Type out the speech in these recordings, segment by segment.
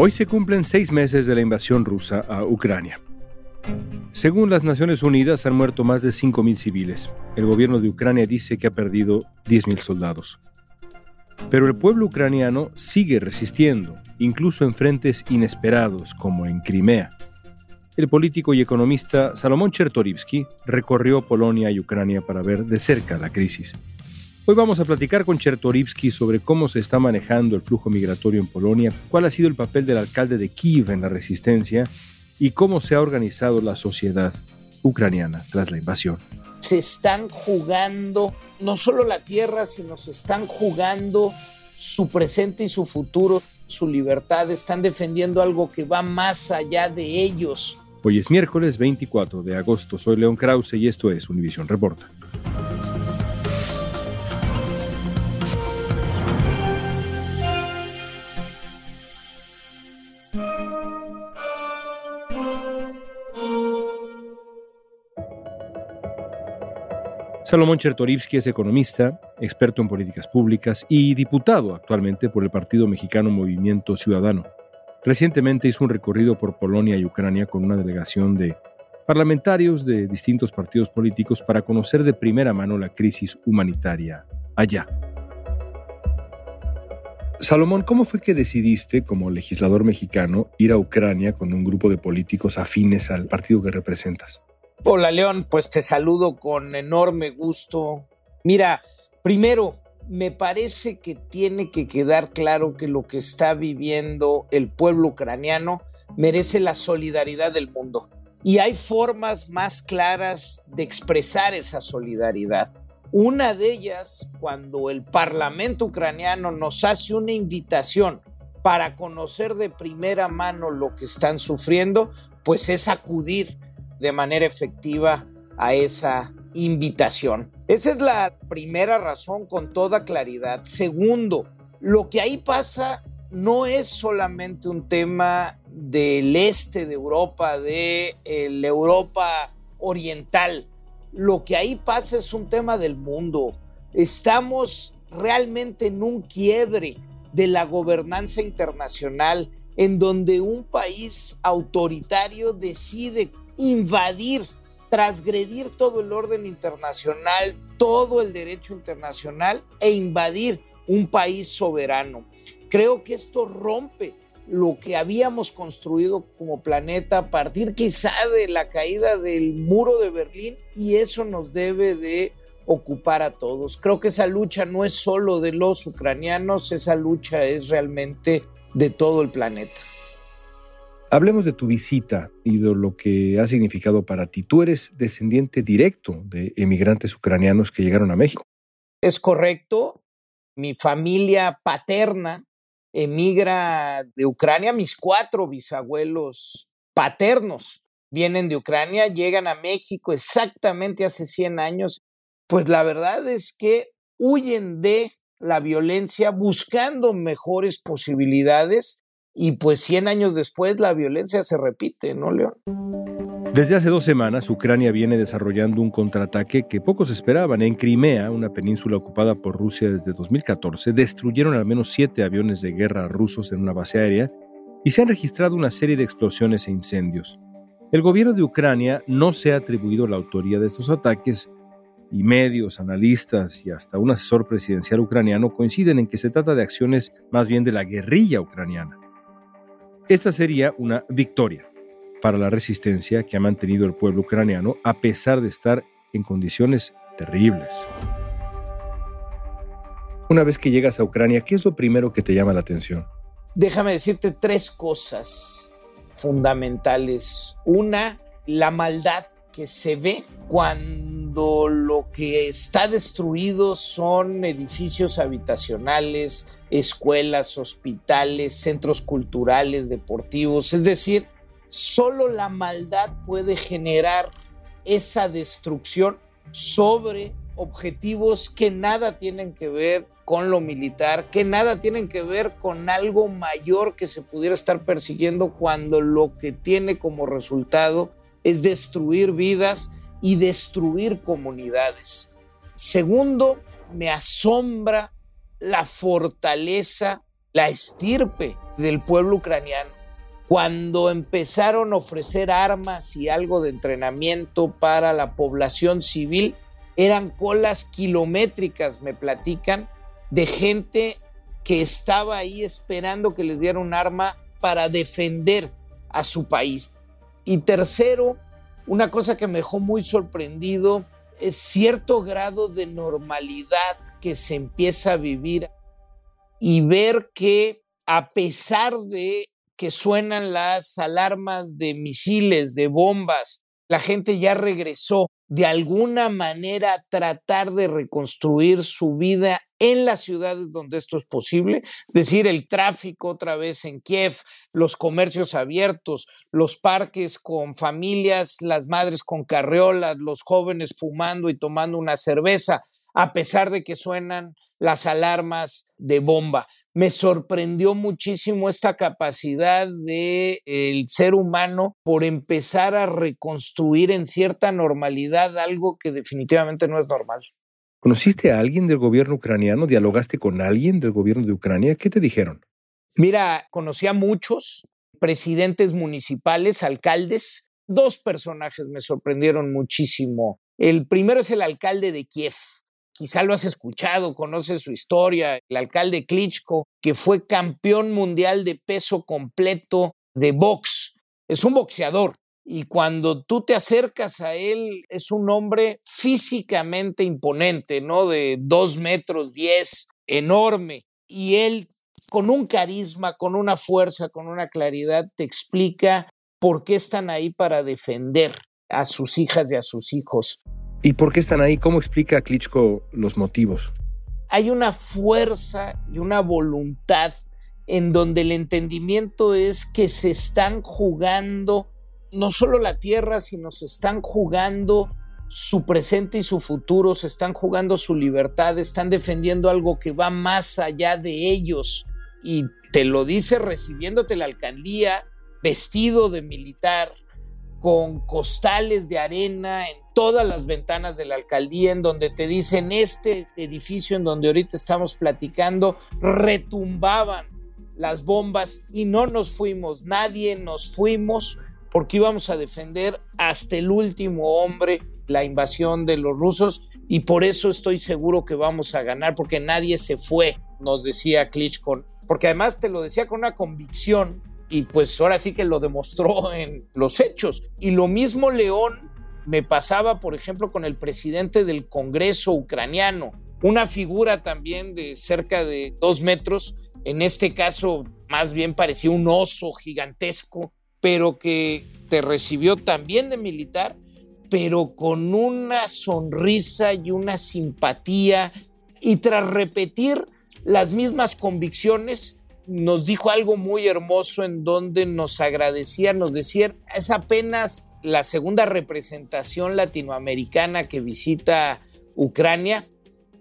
Hoy se cumplen seis meses de la invasión rusa a Ucrania. Según las Naciones Unidas, han muerto más de 5.000 civiles. El gobierno de Ucrania dice que ha perdido 10.000 soldados. Pero el pueblo ucraniano sigue resistiendo, incluso en frentes inesperados, como en Crimea. El político y economista Salomón Chertorivsky recorrió Polonia y Ucrania para ver de cerca la crisis. Hoy vamos a platicar con Chertorivsky sobre cómo se está manejando el flujo migratorio en Polonia, cuál ha sido el papel del alcalde de Kiev en la resistencia y cómo se ha organizado la sociedad ucraniana tras la invasión. Se están jugando no solo la tierra, sino se están jugando su presente y su futuro, su libertad, están defendiendo algo que va más allá de ellos. Hoy es miércoles 24 de agosto, soy León Krause y esto es Univision Reporta. Salomón Chertorivsky es economista, experto en políticas públicas y diputado actualmente por el Partido Mexicano Movimiento Ciudadano. Recientemente hizo un recorrido por Polonia y Ucrania con una delegación de parlamentarios de distintos partidos políticos para conocer de primera mano la crisis humanitaria allá. Salomón, ¿cómo fue que decidiste, como legislador mexicano, ir a Ucrania con un grupo de políticos afines al partido que representas? Hola León, pues te saludo con enorme gusto. Mira, primero, me parece que tiene que quedar claro que lo que está viviendo el pueblo ucraniano merece la solidaridad del mundo. Y hay formas más claras de expresar esa solidaridad. Una de ellas, cuando el Parlamento ucraniano nos hace una invitación para conocer de primera mano lo que están sufriendo, pues es acudir de manera efectiva a esa invitación. Esa es la primera razón con toda claridad. Segundo, lo que ahí pasa no es solamente un tema del este de Europa, de la Europa oriental. Lo que ahí pasa es un tema del mundo. Estamos realmente en un quiebre de la gobernanza internacional en donde un país autoritario decide invadir, transgredir todo el orden internacional, todo el derecho internacional e invadir un país soberano. Creo que esto rompe lo que habíamos construido como planeta a partir quizá de la caída del muro de Berlín y eso nos debe de ocupar a todos. Creo que esa lucha no es solo de los ucranianos, esa lucha es realmente de todo el planeta. Hablemos de tu visita y de lo que ha significado para ti. Tú eres descendiente directo de emigrantes ucranianos que llegaron a México. Es correcto. Mi familia paterna emigra de Ucrania. Mis cuatro bisabuelos paternos vienen de Ucrania, llegan a México exactamente hace 100 años. Pues la verdad es que huyen de la violencia buscando mejores posibilidades y pues 100 años después la violencia se repite, ¿no, León? Desde hace dos semanas, Ucrania viene desarrollando un contraataque que pocos esperaban. En Crimea, una península ocupada por Rusia desde 2014, destruyeron al menos siete aviones de guerra rusos en una base aérea y se han registrado una serie de explosiones e incendios. El gobierno de Ucrania no se ha atribuido la autoría de estos ataques, y medios, analistas y hasta un asesor presidencial ucraniano coinciden en que se trata de acciones más bien de la guerrilla ucraniana. Esta sería una victoria para la resistencia que ha mantenido el pueblo ucraniano a pesar de estar en condiciones terribles. Una vez que llegas a Ucrania, ¿qué es lo primero que te llama la atención? Déjame decirte tres cosas fundamentales. Una, la maldad que se ve cuando lo que está destruido son edificios habitacionales, escuelas, hospitales, centros culturales, deportivos. Es decir, solo la maldad puede generar esa destrucción sobre objetivos que nada tienen que ver con lo militar, que nada tienen que ver con algo mayor que se pudiera estar persiguiendo cuando lo que tiene como resultado es destruir vidas y destruir comunidades. Segundo, me asombra la fortaleza, la estirpe del pueblo ucraniano. Cuando empezaron a ofrecer armas y algo de entrenamiento para la población civil, eran colas kilométricas, me platican, de gente que estaba ahí esperando que les diera un arma para defender a su país. Y tercero, una cosa que me dejó muy sorprendido es cierto grado de normalidad que se empieza a vivir y ver que a pesar de que suenan las alarmas de misiles, de bombas, la gente ya regresó de alguna manera tratar de reconstruir su vida en las ciudades donde esto es posible, es decir, el tráfico otra vez en Kiev, los comercios abiertos, los parques con familias, las madres con carreolas, los jóvenes fumando y tomando una cerveza, a pesar de que suenan las alarmas de bomba me sorprendió muchísimo esta capacidad del el ser humano por empezar a reconstruir en cierta normalidad algo que definitivamente no es normal. ¿Conociste a alguien del gobierno ucraniano? ¿Dialogaste con alguien del gobierno de Ucrania? ¿Qué te dijeron? Mira, conocí a muchos presidentes municipales, alcaldes. Dos personajes me sorprendieron muchísimo. El primero es el alcalde de Kiev, quizá lo has escuchado, conoces su historia, el alcalde Klitschko, que fue campeón mundial de peso completo de box. Es un boxeador. Y cuando tú te acercas a él, es un hombre físicamente imponente, ¿no? De dos metros diez, enorme. Y él, con un carisma, con una fuerza, con una claridad, te explica por qué están ahí para defender a sus hijas y a sus hijos. ¿Y por qué están ahí? ¿Cómo explica Klitschko los motivos? Hay una fuerza y una voluntad en donde el entendimiento es que se están jugando no solo la tierra, sino se están jugando su presente y su futuro, se están jugando su libertad, están defendiendo algo que va más allá de ellos. Y te lo dice recibiéndote la alcaldía, vestido de militar, con costales de arena en todas las ventanas de la alcaldía, en donde te dicen este edificio en donde ahorita estamos platicando, retumbaban las bombas y no nos fuimos, nadie nos fuimos porque íbamos a defender hasta el último hombre la invasión de los rusos y por eso estoy seguro que vamos a ganar porque nadie se fue, nos decía Klitschko, porque además te lo decía con una convicción y pues ahora sí que lo demostró en los hechos. Y lo mismo León me pasaba, por ejemplo, con el presidente del Congreso ucraniano, una figura también de cerca de dos metros, en este caso más bien parecía un oso gigantesco, pero que te recibió también de militar, pero con una sonrisa y una simpatía, y tras repetir las mismas convicciones, nos dijo algo muy hermoso en donde nos agradecía, nos decía, es apenas la segunda representación latinoamericana que visita Ucrania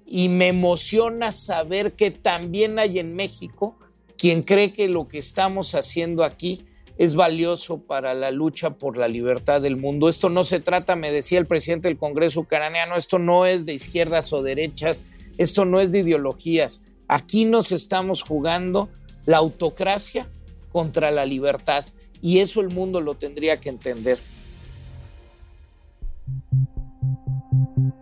y me emociona saber que también hay en México quien cree que lo que estamos haciendo aquí es valioso para la lucha por la libertad del mundo. Esto no se trata, me decía el presidente del Congreso ucraniano, esto no es de izquierdas o derechas, esto no es de ideologías. Aquí nos estamos jugando la autocracia contra la libertad. Y eso el mundo lo tendría que entender.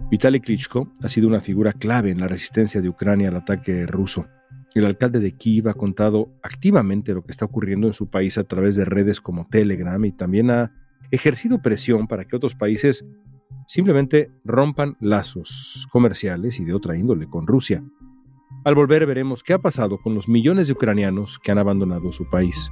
Vitaly Klitschko ha sido una figura clave en la resistencia de Ucrania al ataque ruso. El alcalde de Kiev ha contado activamente lo que está ocurriendo en su país a través de redes como Telegram y también ha ejercido presión para que otros países simplemente rompan lazos comerciales y de otra índole con Rusia. Al volver veremos qué ha pasado con los millones de ucranianos que han abandonado su país.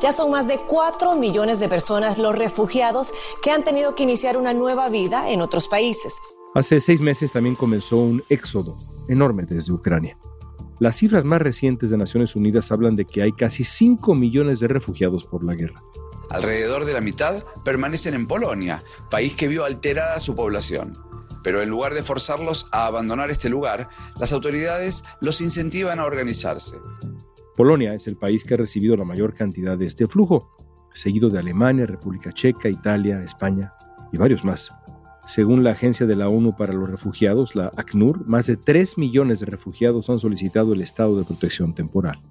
Ya son más de 4 millones de personas los refugiados que han tenido que iniciar una nueva vida en otros países. Hace seis meses también comenzó un éxodo enorme desde Ucrania. Las cifras más recientes de Naciones Unidas hablan de que hay casi 5 millones de refugiados por la guerra. Alrededor de la mitad permanecen en Polonia, país que vio alterada su población. Pero en lugar de forzarlos a abandonar este lugar, las autoridades los incentivan a organizarse. Polonia es el país que ha recibido la mayor cantidad de este flujo, seguido de Alemania, República Checa, Italia, España y varios más. Según la Agencia de la ONU para los Refugiados, la ACNUR, más de 3 millones de refugiados han solicitado el estado de protección temporal.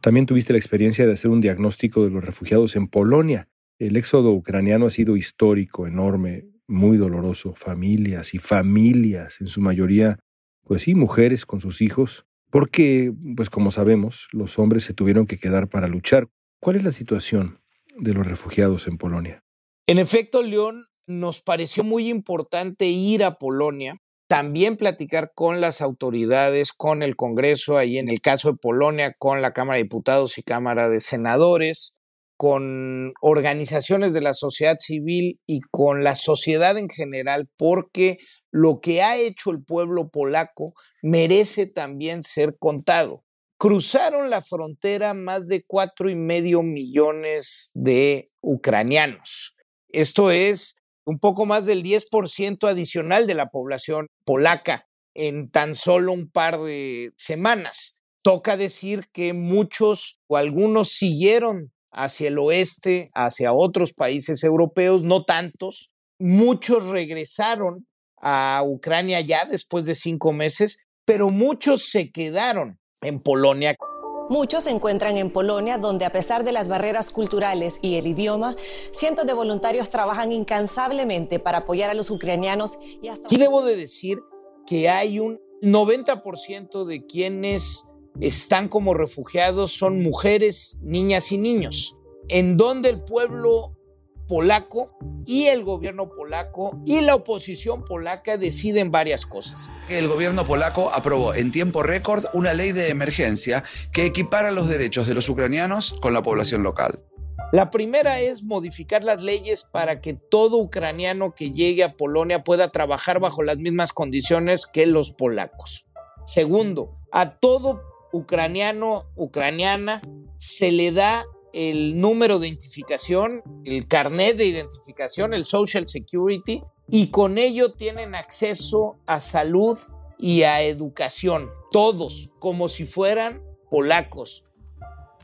También tuviste la experiencia de hacer un diagnóstico de los refugiados en Polonia. El éxodo ucraniano ha sido histórico, enorme, muy doloroso. Familias y familias, en su mayoría, pues sí, mujeres con sus hijos, porque, pues como sabemos, los hombres se tuvieron que quedar para luchar. ¿Cuál es la situación de los refugiados en Polonia? En efecto, León, nos pareció muy importante ir a Polonia, también platicar con las autoridades, con el Congreso, ahí en el caso de Polonia, con la Cámara de Diputados y Cámara de Senadores, con organizaciones de la sociedad civil y con la sociedad en general, porque lo que ha hecho el pueblo polaco merece también ser contado. Cruzaron la frontera más de cuatro y medio millones de ucranianos. Esto es un poco más del 10% adicional de la población polaca en tan solo un par de semanas. Toca decir que muchos o algunos siguieron hacia el oeste, hacia otros países europeos, no tantos. Muchos regresaron a Ucrania ya después de cinco meses, pero muchos se quedaron en Polonia. Muchos se encuentran en Polonia, donde a pesar de las barreras culturales y el idioma, cientos de voluntarios trabajan incansablemente para apoyar a los ucranianos. Y hasta... Aquí debo de decir que hay un 90% de quienes están como refugiados son mujeres, niñas y niños, en donde el pueblo polaco y el gobierno polaco y la oposición polaca deciden varias cosas. El gobierno polaco aprobó en tiempo récord una ley de emergencia que equipara los derechos de los ucranianos con la población local. La primera es modificar las leyes para que todo ucraniano que llegue a Polonia pueda trabajar bajo las mismas condiciones que los polacos. Segundo, a todo ucraniano, ucraniana, se le da el número de identificación, el carnet de identificación, el Social Security, y con ello tienen acceso a salud y a educación, todos, como si fueran polacos.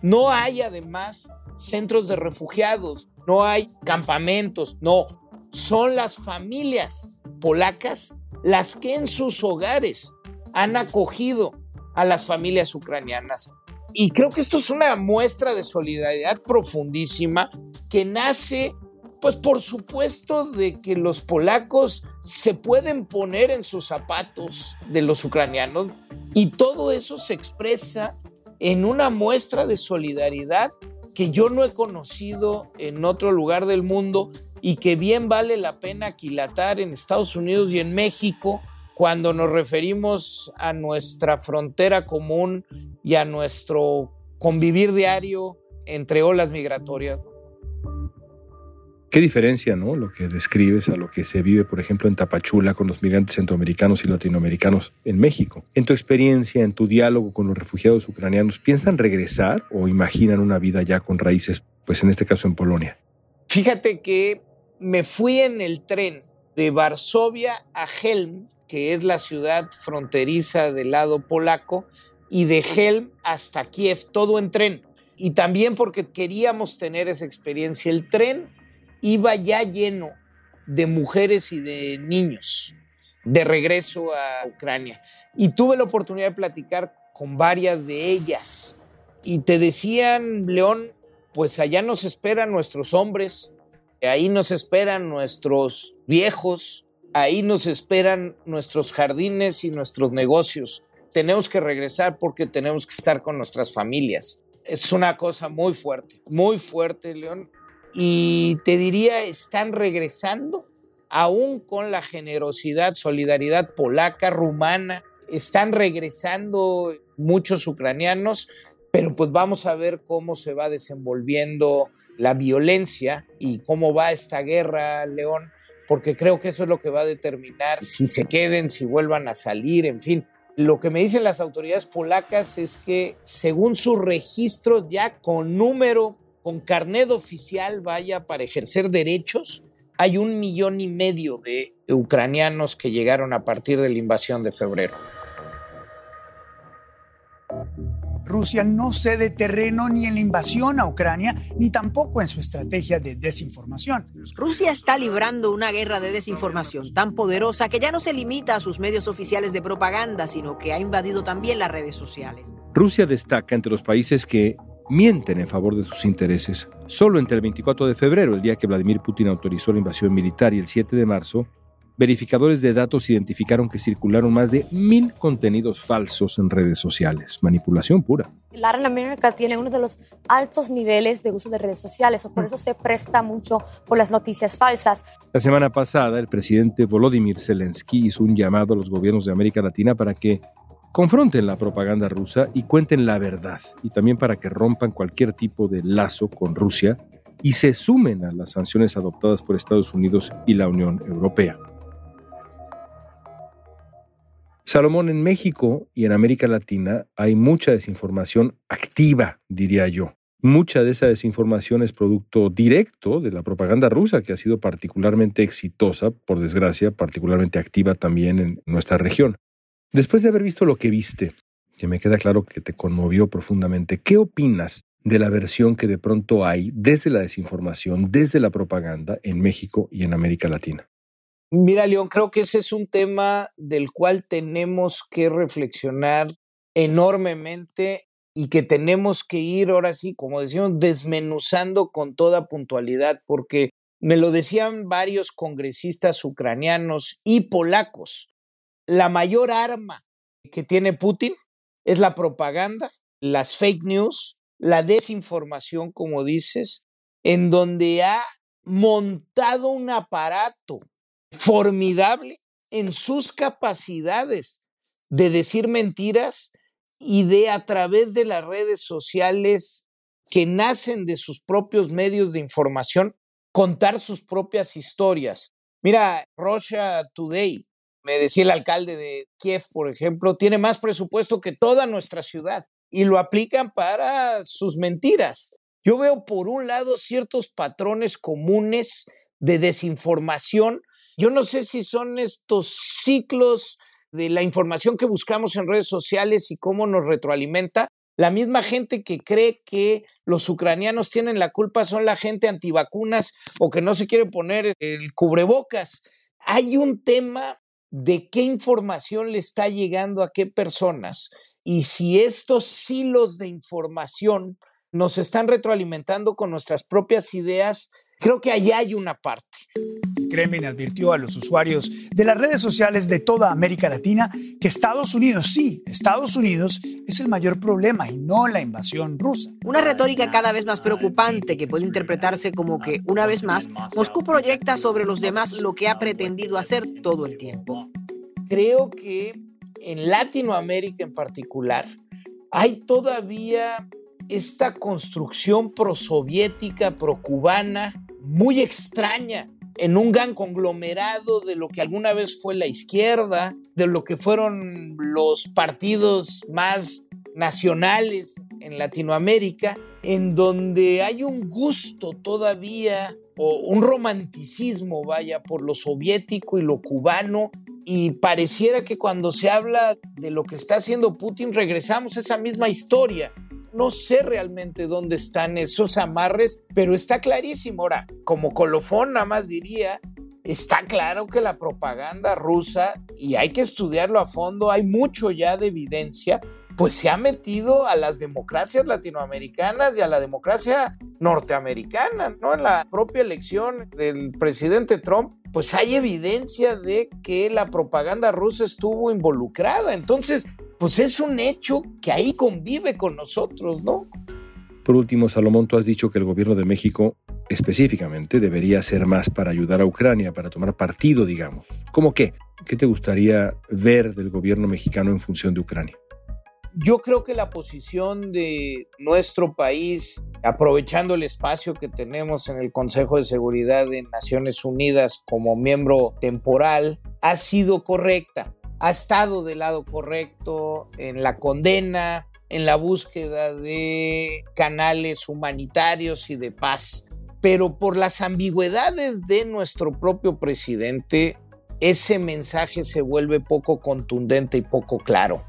No hay además centros de refugiados, no hay campamentos, no, son las familias polacas las que en sus hogares han acogido a las familias ucranianas. Y creo que esto es una muestra de solidaridad profundísima que nace, pues por supuesto, de que los polacos se pueden poner en sus zapatos de los ucranianos y todo eso se expresa en una muestra de solidaridad que yo no he conocido en otro lugar del mundo y que bien vale la pena aquilatar en Estados Unidos y en México cuando nos referimos a nuestra frontera común y a nuestro convivir diario entre olas migratorias. Qué diferencia, ¿no? Lo que describes a lo que se vive, por ejemplo, en Tapachula con los migrantes centroamericanos y latinoamericanos en México. En tu experiencia, en tu diálogo con los refugiados ucranianos, ¿piensan regresar o imaginan una vida ya con raíces, pues en este caso en Polonia? Fíjate que me fui en el tren de Varsovia a Helm, que es la ciudad fronteriza del lado polaco, y de Helm hasta Kiev, todo en tren. Y también porque queríamos tener esa experiencia. El tren iba ya lleno de mujeres y de niños de regreso a Ucrania. Y tuve la oportunidad de platicar con varias de ellas. Y te decían, León, pues allá nos esperan nuestros hombres, ahí nos esperan nuestros viejos, ahí nos esperan nuestros jardines y nuestros negocios. Tenemos que regresar porque tenemos que estar con nuestras familias. Es una cosa muy fuerte, muy fuerte, León y te diría, están regresando, aún con la generosidad, solidaridad polaca, rumana, están regresando muchos ucranianos, pero pues vamos a ver cómo se va desenvolviendo la violencia y cómo va esta guerra, León, porque creo que eso es lo que va a determinar si se queden, si vuelvan a salir, en fin. Lo que me dicen las autoridades polacas es que según sus registros ya con número con carnet oficial vaya para ejercer derechos, hay un millón y medio de ucranianos que llegaron a partir de la invasión de febrero. Rusia no cede terreno ni en la invasión a Ucrania, ni tampoco en su estrategia de desinformación. Rusia está librando una guerra de desinformación tan poderosa que ya no se limita a sus medios oficiales de propaganda, sino que ha invadido también las redes sociales. Rusia destaca entre los países que mienten en favor de sus intereses. Solo entre el 24 de febrero, el día que Vladimir Putin autorizó la invasión militar, y el 7 de marzo, verificadores de datos identificaron que circularon más de mil contenidos falsos en redes sociales. Manipulación pura. Latin America tiene uno de los altos niveles de uso de redes sociales, o por eso se presta mucho por las noticias falsas. La semana pasada, el presidente Volodymyr Zelensky hizo un llamado a los gobiernos de América Latina para que confronten la propaganda rusa y cuenten la verdad, y también para que rompan cualquier tipo de lazo con Rusia y se sumen a las sanciones adoptadas por Estados Unidos y la Unión Europea. Salomón, en México y en América Latina hay mucha desinformación activa, diría yo. Mucha de esa desinformación es producto directo de la propaganda rusa, que ha sido particularmente exitosa, por desgracia, particularmente activa también en nuestra región. Después de haber visto lo que viste, que me queda claro que te conmovió profundamente, ¿qué opinas de la versión que de pronto hay desde la desinformación, desde la propaganda en México y en América Latina? Mira, León, creo que ese es un tema del cual tenemos que reflexionar enormemente y que tenemos que ir ahora sí, como decíamos, desmenuzando con toda puntualidad, porque me lo decían varios congresistas ucranianos y polacos la mayor arma que tiene Putin es la propaganda, las fake news, la desinformación, como dices, en donde ha montado un aparato formidable en sus capacidades de decir mentiras y de a través de las redes sociales que nacen de sus propios medios de información contar sus propias historias. Mira, Russia Today me decía el alcalde de Kiev, por ejemplo, tiene más presupuesto que toda nuestra ciudad y lo aplican para sus mentiras. Yo veo por un lado ciertos patrones comunes de desinformación. Yo no sé si son estos ciclos de la información que buscamos en redes sociales y cómo nos retroalimenta. La misma gente que cree que los ucranianos tienen la culpa son la gente antivacunas o que no se quiere poner el cubrebocas. Hay un tema de qué información le está llegando a qué personas y si estos hilos de información nos están retroalimentando con nuestras propias ideas, Creo que allá hay una parte. Kremlin advirtió a los usuarios de las redes sociales de toda América Latina que Estados Unidos, sí, Estados Unidos es el mayor problema y no la invasión rusa. Una retórica cada vez más preocupante que puede interpretarse como que, una vez más, Moscú proyecta sobre los demás lo que ha pretendido hacer todo el tiempo. Creo que en Latinoamérica en particular hay todavía esta construcción prosoviética, procubana, muy extraña en un gran conglomerado de lo que alguna vez fue la izquierda, de lo que fueron los partidos más nacionales en Latinoamérica, en donde hay un gusto todavía o un romanticismo, vaya, por lo soviético y lo cubano, y pareciera que cuando se habla de lo que está haciendo Putin regresamos a esa misma historia no sé realmente dónde están esos amarres, pero está clarísimo. Ahora, como colofón nada más diría, está claro que la propaganda rusa, y hay que estudiarlo a fondo, hay mucho ya de evidencia, pues se ha metido a las democracias latinoamericanas y a la democracia norteamericana, ¿no? En la propia elección del presidente Trump, pues hay evidencia de que la propaganda rusa estuvo involucrada. Entonces, pues es un hecho que ahí convive con nosotros, ¿no? Por último, Salomón, tú has dicho que el gobierno de México específicamente debería hacer más para ayudar a Ucrania, para tomar partido, digamos. ¿Cómo qué? ¿Qué te gustaría ver del gobierno mexicano en función de Ucrania? Yo creo que la posición de nuestro país, aprovechando el espacio que tenemos en el Consejo de Seguridad de Naciones Unidas como miembro temporal, ha sido correcta ha estado del lado correcto en la condena, en la búsqueda de canales humanitarios y de paz. Pero por las ambigüedades de nuestro propio presidente, ese mensaje se vuelve poco contundente y poco claro.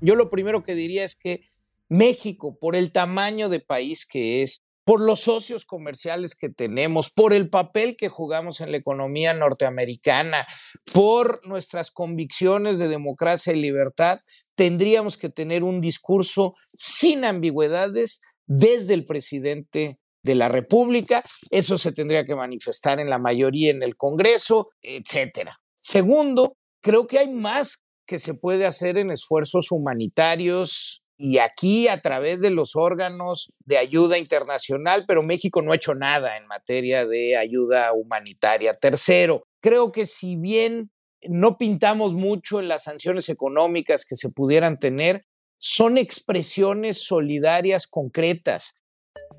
Yo lo primero que diría es que México, por el tamaño de país que es, por los socios comerciales que tenemos, por el papel que jugamos en la economía norteamericana, por nuestras convicciones de democracia y libertad, tendríamos que tener un discurso sin ambigüedades desde el presidente de la República. Eso se tendría que manifestar en la mayoría en el Congreso, etcétera. Segundo, creo que hay más que se puede hacer en esfuerzos humanitarios y aquí a través de los órganos de ayuda internacional, pero México no ha hecho nada en materia de ayuda humanitaria. Tercero, creo que si bien no pintamos mucho en las sanciones económicas que se pudieran tener, son expresiones solidarias concretas.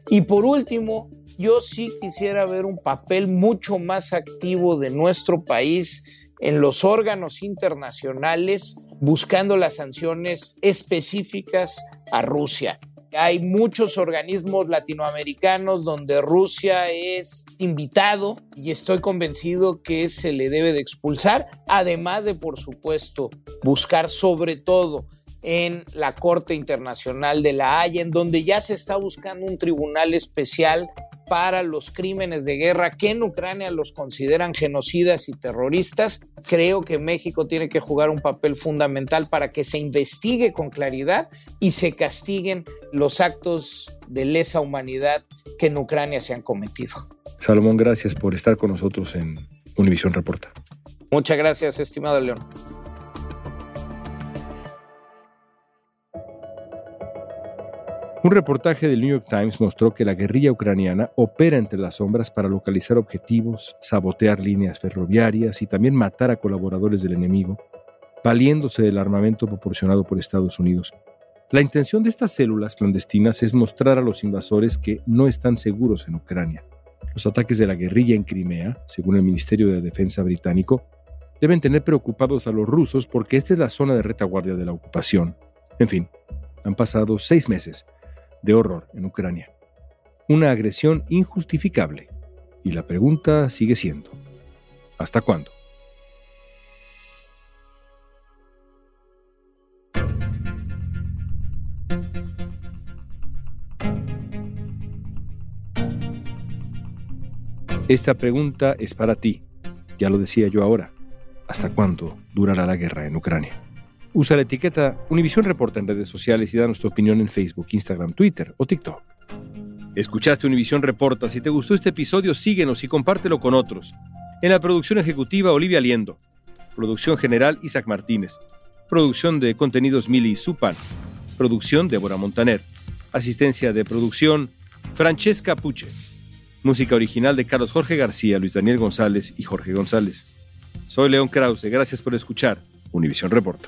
Y por último, yo sí quisiera ver un papel mucho más activo de nuestro país en los órganos internacionales buscando las sanciones específicas a Rusia. Hay muchos organismos latinoamericanos donde Rusia es invitado y estoy convencido que se le debe de expulsar, además de, por supuesto, buscar sobre todo en la Corte Internacional de la Haya, en donde ya se está buscando un tribunal especial para los crímenes de guerra que en Ucrania los consideran genocidas y terroristas. Creo que México tiene que jugar un papel fundamental para que se investigue con claridad y se castiguen los actos de lesa humanidad que en Ucrania se han cometido. Salomón, gracias por estar con nosotros en Univisión Reporta. Muchas gracias, estimado León. Un reportaje del New York Times mostró que la guerrilla ucraniana opera entre las sombras para localizar objetivos, sabotear líneas ferroviarias y también matar a colaboradores del enemigo, valiéndose del armamento proporcionado por Estados Unidos. La intención de estas células clandestinas es mostrar a los invasores que no están seguros en Ucrania. Los ataques de la guerrilla en Crimea, según el Ministerio de Defensa británico, deben tener preocupados a los rusos porque esta es la zona de retaguardia de la ocupación. En fin, han pasado seis meses de horror en Ucrania. Una agresión injustificable. Y la pregunta sigue siendo, ¿hasta cuándo? Esta pregunta es para ti. Ya lo decía yo ahora. ¿Hasta cuándo durará la guerra en Ucrania? Usa la etiqueta Univision Reporta en redes sociales y da nuestra opinión en Facebook, Instagram, Twitter o TikTok. Escuchaste Univisión Reporta. Si te gustó este episodio, síguenos y compártelo con otros. En la producción ejecutiva, Olivia Liendo. Producción general, Isaac Martínez. Producción de contenidos, Mili Supan. Producción, Débora Montaner. Asistencia de producción, Francesca Puche. Música original de Carlos Jorge García, Luis Daniel González y Jorge González. Soy León Krause. Gracias por escuchar Univisión Reporta.